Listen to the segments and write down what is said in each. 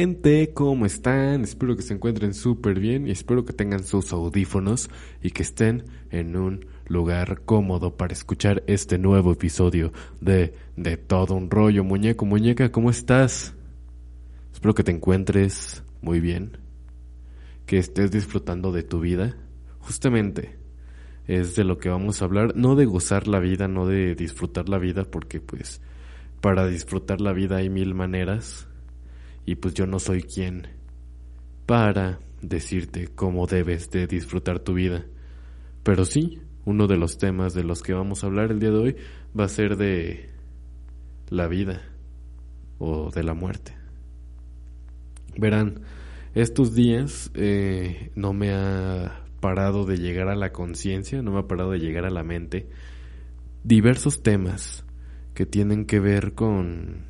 Gente, ¿cómo están? Espero que se encuentren súper bien y espero que tengan sus audífonos y que estén en un lugar cómodo para escuchar este nuevo episodio de De todo un rollo. Muñeco, muñeca, ¿cómo estás? Espero que te encuentres muy bien, que estés disfrutando de tu vida. Justamente es de lo que vamos a hablar, no de gozar la vida, no de disfrutar la vida, porque pues para disfrutar la vida hay mil maneras y pues yo no soy quien para decirte cómo debes de disfrutar tu vida. Pero sí, uno de los temas de los que vamos a hablar el día de hoy va a ser de la vida o de la muerte. Verán, estos días eh, no me ha parado de llegar a la conciencia, no me ha parado de llegar a la mente diversos temas que tienen que ver con,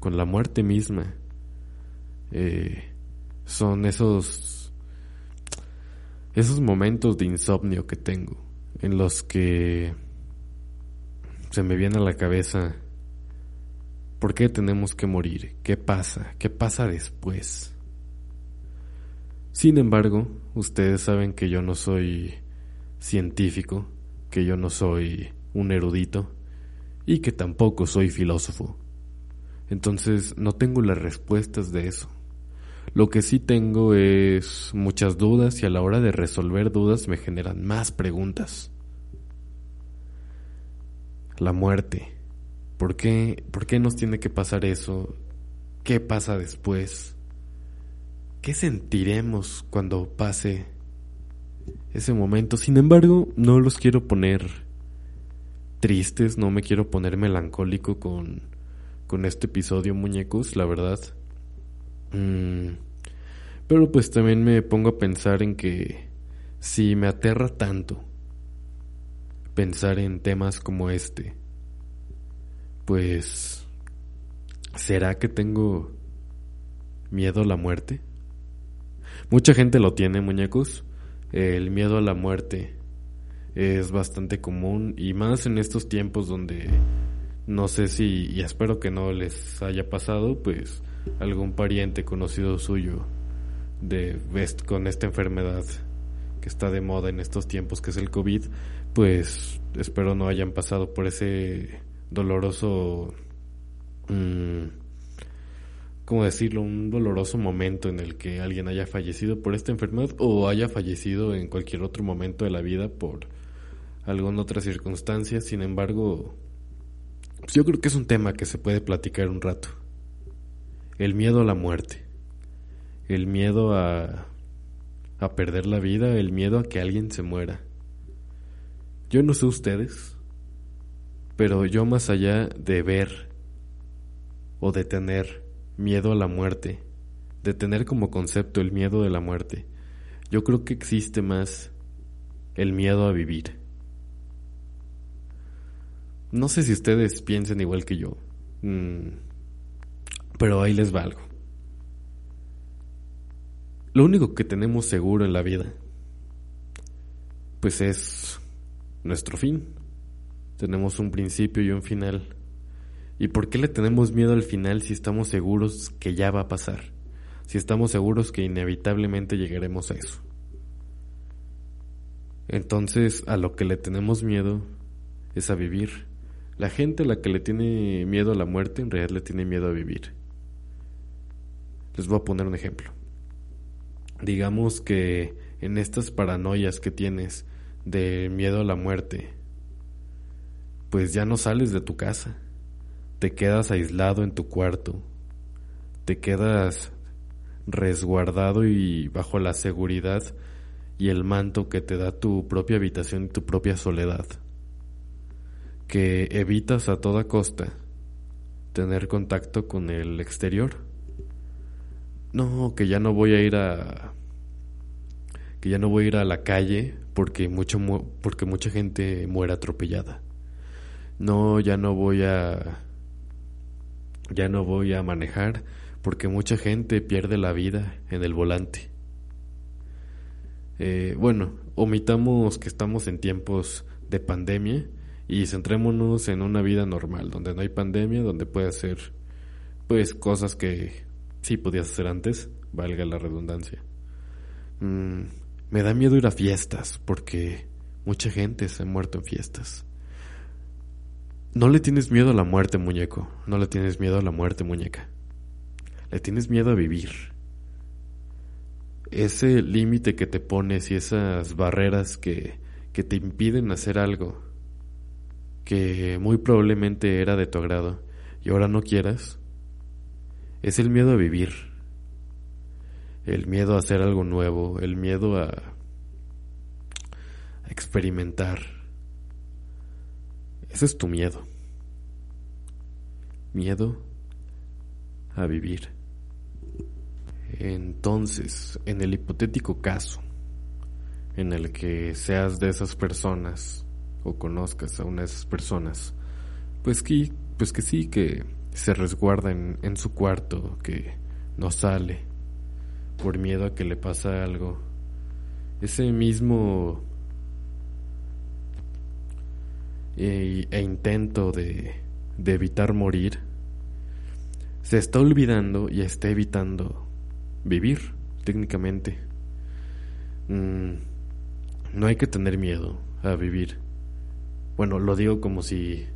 con la muerte misma eh, son esos esos momentos de insomnio que tengo en los que se me viene a la cabeza ¿por qué tenemos que morir? ¿Qué pasa? ¿Qué pasa después? Sin embargo, ustedes saben que yo no soy científico, que yo no soy un erudito y que tampoco soy filósofo. Entonces no tengo las respuestas de eso. Lo que sí tengo es muchas dudas y a la hora de resolver dudas me generan más preguntas. La muerte. ¿Por qué, ¿Por qué nos tiene que pasar eso? ¿Qué pasa después? ¿Qué sentiremos cuando pase ese momento? Sin embargo, no los quiero poner tristes, no me quiero poner melancólico con, con este episodio, muñecos, la verdad. Mm, pero pues también me pongo a pensar en que si me aterra tanto pensar en temas como este, pues ¿será que tengo miedo a la muerte? Mucha gente lo tiene, muñecos. El miedo a la muerte es bastante común y más en estos tiempos donde no sé si, y espero que no les haya pasado, pues algún pariente conocido suyo de con esta enfermedad que está de moda en estos tiempos que es el COVID, pues espero no hayan pasado por ese doloroso mmm, ¿cómo decirlo? Un doloroso momento en el que alguien haya fallecido por esta enfermedad o haya fallecido en cualquier otro momento de la vida por alguna otra circunstancia. Sin embargo, pues yo creo que es un tema que se puede platicar un rato el miedo a la muerte, el miedo a, a perder la vida, el miedo a que alguien se muera. Yo no sé ustedes, pero yo más allá de ver o de tener miedo a la muerte, de tener como concepto el miedo de la muerte, yo creo que existe más el miedo a vivir. No sé si ustedes piensen igual que yo. Mm, pero ahí les va algo. Lo único que tenemos seguro en la vida, pues es nuestro fin. Tenemos un principio y un final. ¿Y por qué le tenemos miedo al final si estamos seguros que ya va a pasar? Si estamos seguros que inevitablemente llegaremos a eso. Entonces, a lo que le tenemos miedo es a vivir. La gente a la que le tiene miedo a la muerte en realidad le tiene miedo a vivir. Les voy a poner un ejemplo. Digamos que en estas paranoias que tienes del miedo a la muerte, pues ya no sales de tu casa, te quedas aislado en tu cuarto, te quedas resguardado y bajo la seguridad y el manto que te da tu propia habitación y tu propia soledad, que evitas a toda costa tener contacto con el exterior. No, que ya no voy a ir a que ya no voy a ir a la calle porque mucho porque mucha gente muere atropellada. No, ya no voy a ya no voy a manejar porque mucha gente pierde la vida en el volante. Eh, bueno, omitamos que estamos en tiempos de pandemia y centrémonos en una vida normal, donde no hay pandemia, donde puede hacer pues cosas que sí podías hacer antes, valga la redundancia. Mm, me da miedo ir a fiestas porque mucha gente se ha muerto en fiestas. No le tienes miedo a la muerte, muñeco. No le tienes miedo a la muerte, muñeca. Le tienes miedo a vivir. Ese límite que te pones y esas barreras que, que te impiden hacer algo que muy probablemente era de tu agrado y ahora no quieras, es el miedo a vivir, el miedo a hacer algo nuevo, el miedo a, experimentar. Ese es tu miedo. Miedo a vivir. Entonces, en el hipotético caso en el que seas de esas personas o conozcas a una de esas personas, pues que, pues que sí, que se resguarda en, en su cuarto, que no sale por miedo a que le pasa algo. Ese mismo e, e intento de, de evitar morir se está olvidando y está evitando vivir técnicamente. Mm, no hay que tener miedo a vivir. Bueno, lo digo como si,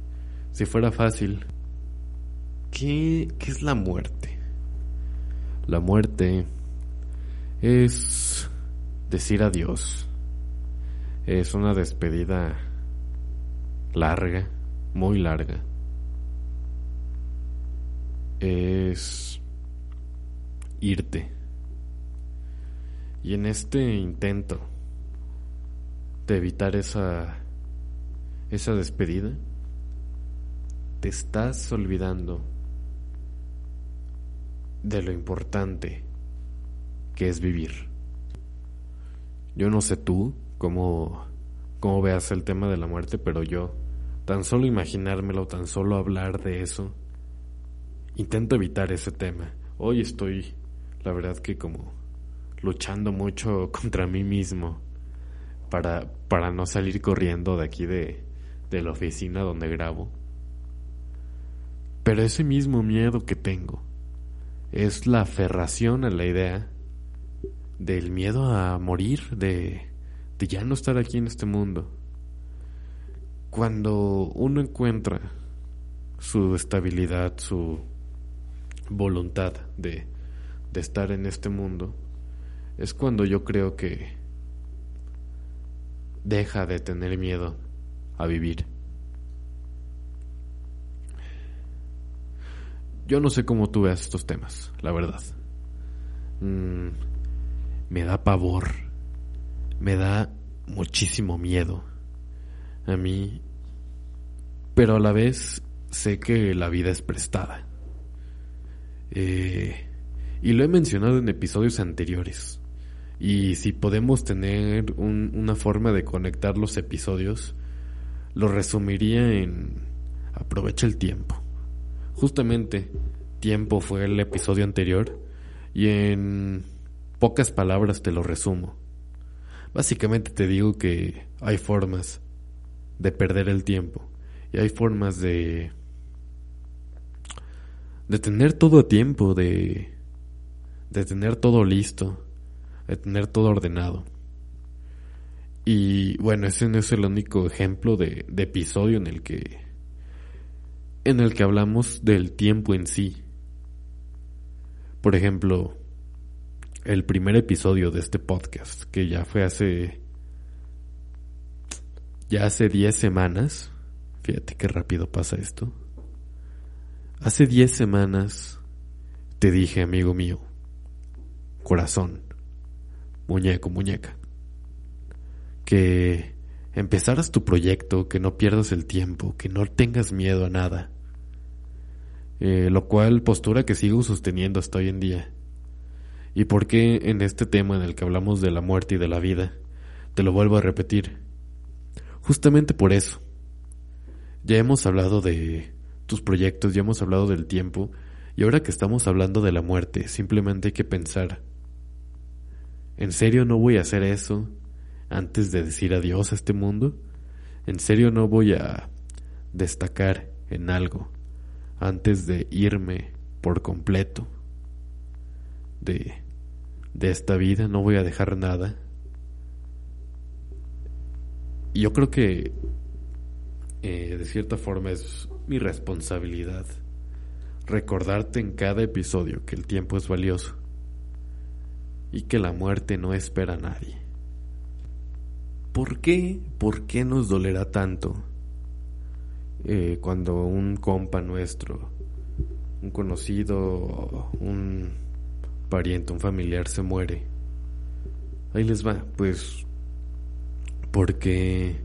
si fuera fácil. ¿Qué, ¿Qué es la muerte? La muerte es decir adiós. Es una despedida larga, muy larga. Es irte. Y en este intento de evitar esa esa despedida, te estás olvidando de lo importante que es vivir. Yo no sé tú cómo, cómo veas el tema de la muerte, pero yo, tan solo imaginármelo, tan solo hablar de eso, intento evitar ese tema. Hoy estoy, la verdad que como luchando mucho contra mí mismo para, para no salir corriendo de aquí de, de la oficina donde grabo. Pero ese mismo miedo que tengo es la aferración a la idea del miedo a morir, de, de ya no estar aquí en este mundo. Cuando uno encuentra su estabilidad, su voluntad de, de estar en este mundo, es cuando yo creo que deja de tener miedo a vivir. Yo no sé cómo tú veas estos temas, la verdad. Mm, me da pavor, me da muchísimo miedo a mí, pero a la vez sé que la vida es prestada. Eh, y lo he mencionado en episodios anteriores. Y si podemos tener una forma de conectar los episodios, lo resumiría en aprovecha el tiempo. Justamente, tiempo fue el episodio anterior y en pocas palabras te lo resumo. Básicamente te digo que hay formas de perder el tiempo y hay formas de de tener todo a tiempo, de tener todo listo, de tener todo ordenado. Y bueno, ese no es el único ejemplo de episodio en el que en el que hablamos del tiempo en sí. Por ejemplo, el primer episodio de este podcast, que ya fue hace ya hace 10 semanas, fíjate qué rápido pasa esto, hace 10 semanas te dije, amigo mío, corazón, muñeco, muñeca, que empezaras tu proyecto, que no pierdas el tiempo, que no tengas miedo a nada. Eh, lo cual postura que sigo sosteniendo hasta hoy en día. ¿Y por qué en este tema en el que hablamos de la muerte y de la vida? Te lo vuelvo a repetir. Justamente por eso. Ya hemos hablado de tus proyectos, ya hemos hablado del tiempo, y ahora que estamos hablando de la muerte, simplemente hay que pensar. ¿En serio no voy a hacer eso? antes de decir adiós a este mundo? ¿En serio no voy a destacar en algo antes de irme por completo de, de esta vida? ¿No voy a dejar nada? Y yo creo que eh, de cierta forma es mi responsabilidad recordarte en cada episodio que el tiempo es valioso y que la muerte no espera a nadie. ¿Por qué? ¿Por qué nos dolerá tanto eh, cuando un compa nuestro, un conocido, un pariente, un familiar se muere? Ahí les va, pues porque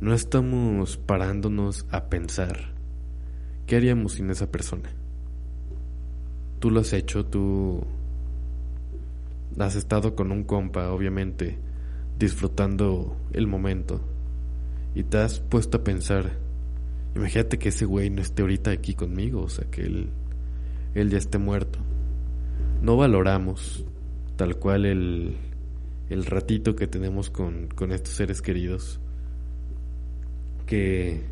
no estamos parándonos a pensar qué haríamos sin esa persona. Tú lo has hecho, tú has estado con un compa, obviamente disfrutando el momento y te has puesto a pensar, imagínate que ese güey no esté ahorita aquí conmigo, o sea, que él, él ya esté muerto. No valoramos tal cual el, el ratito que tenemos con, con estos seres queridos, que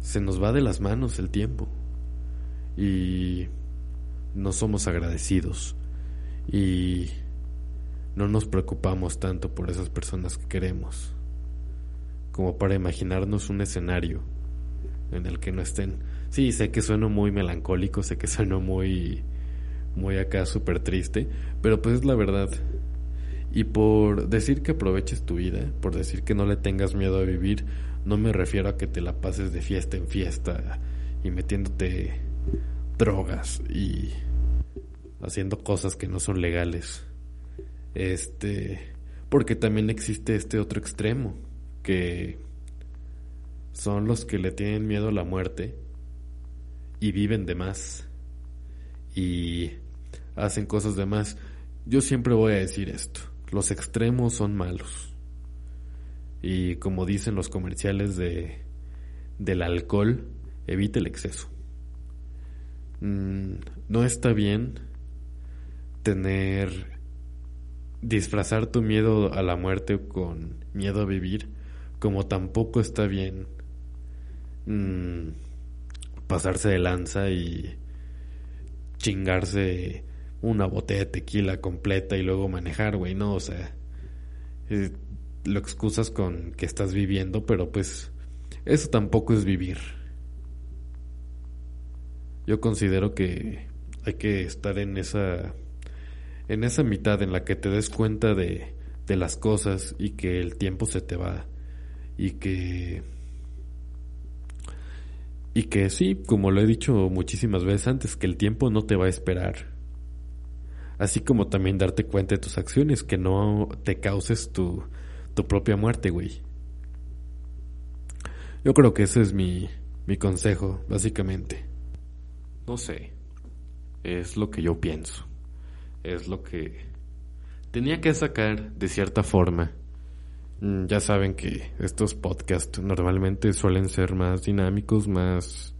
se nos va de las manos el tiempo y no somos agradecidos y no nos preocupamos tanto por esas personas que queremos, como para imaginarnos un escenario en el que no estén. Sí, sé que sueno muy melancólico, sé que sueno muy, muy acá súper triste, pero pues es la verdad. Y por decir que aproveches tu vida, por decir que no le tengas miedo a vivir, no me refiero a que te la pases de fiesta en fiesta y metiéndote drogas y haciendo cosas que no son legales. Este, porque también existe este otro extremo, que son los que le tienen miedo a la muerte y viven de más y hacen cosas de más. Yo siempre voy a decir esto, los extremos son malos. Y como dicen los comerciales de del alcohol, evite el exceso. Mm, no está bien tener disfrazar tu miedo a la muerte con miedo a vivir, como tampoco está bien mm, pasarse de lanza y chingarse una botella de tequila completa y luego manejar, güey, no, o sea, eh, lo excusas con que estás viviendo, pero pues eso tampoco es vivir. Yo considero que hay que estar en esa en esa mitad en la que te des cuenta de, de las cosas y que el tiempo se te va y que y que sí, como lo he dicho muchísimas veces antes, que el tiempo no te va a esperar. Así como también darte cuenta de tus acciones, que no te causes tu, propia muerte, güey. Yo creo que ese es mi consejo, básicamente. No sé, es lo que yo pienso es lo que tenía que sacar de cierta forma. Mm, ya saben que estos podcasts normalmente suelen ser más dinámicos, más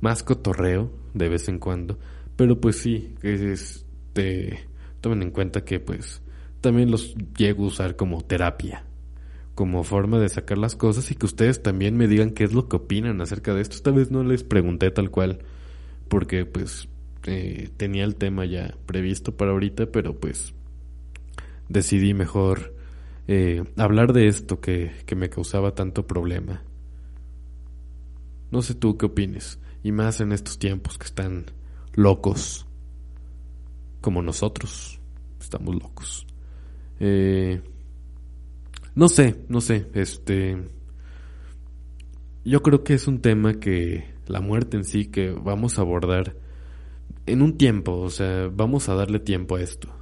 más cotorreo de vez en cuando, pero pues sí, este tomen en cuenta que pues también los llego a usar como terapia, como forma de sacar las cosas y que ustedes también me digan qué es lo que opinan acerca de esto. Esta vez no les pregunté tal cual, porque pues eh, tenía el tema ya previsto para ahorita, pero pues decidí mejor eh, hablar de esto que, que me causaba tanto problema. No sé tú qué opines, y más en estos tiempos que están locos, como nosotros, estamos locos. Eh, No sé, no sé, este... Yo creo que es un tema que la muerte en sí que vamos a abordar en un tiempo, o sea, vamos a darle tiempo a esto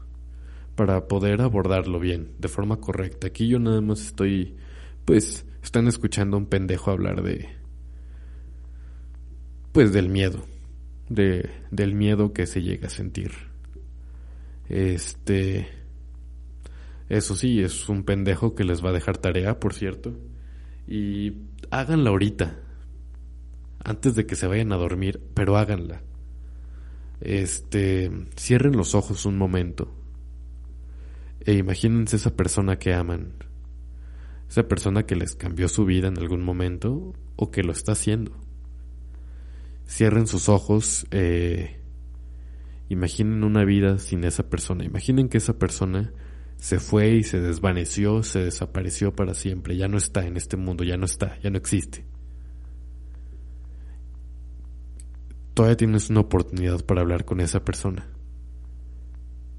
para poder abordarlo bien, de forma correcta. Aquí yo nada más estoy, pues, están escuchando a un pendejo hablar de, pues, del miedo, de, del miedo que se llega a sentir. Este, eso sí, es un pendejo que les va a dejar tarea, por cierto, y háganla ahorita, antes de que se vayan a dormir, pero háganla. Este, cierren los ojos un momento e imagínense esa persona que aman, esa persona que les cambió su vida en algún momento o que lo está haciendo. Cierren sus ojos, eh, imaginen una vida sin esa persona, imaginen que esa persona se fue y se desvaneció, se desapareció para siempre, ya no está en este mundo, ya no está, ya no existe. Todavía tienes una oportunidad para hablar con esa persona.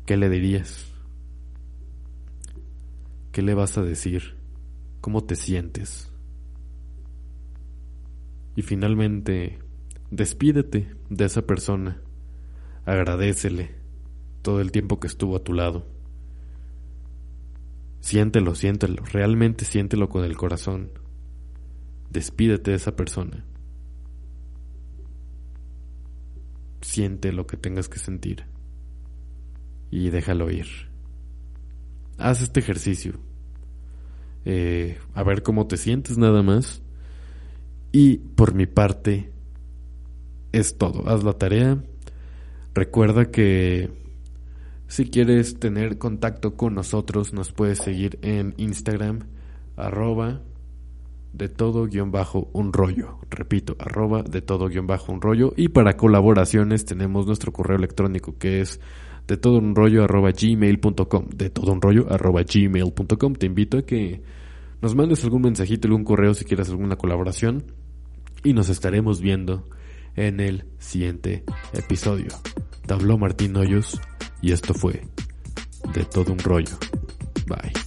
¿Qué le dirías? ¿Qué le vas a decir? ¿Cómo te sientes? Y finalmente, despídete de esa persona. Agradecele todo el tiempo que estuvo a tu lado. Siéntelo, siéntelo, realmente siéntelo con el corazón. Despídete de esa persona. Siente lo que tengas que sentir y déjalo ir. Haz este ejercicio eh, a ver cómo te sientes nada más. Y por mi parte, es todo. Haz la tarea. Recuerda que si quieres tener contacto con nosotros, nos puedes seguir en Instagram, arroba de todo guion bajo un rollo. Repito, arroba de todo guion bajo un rollo. Y para colaboraciones tenemos nuestro correo electrónico que es de todo un rollo arroba gmail.com. De todo un rollo arroba gmail.com. Te invito a que nos mandes algún mensajito, algún correo si quieres alguna colaboración. Y nos estaremos viendo en el siguiente episodio. Te Martín Hoyos y esto fue de todo un rollo. Bye.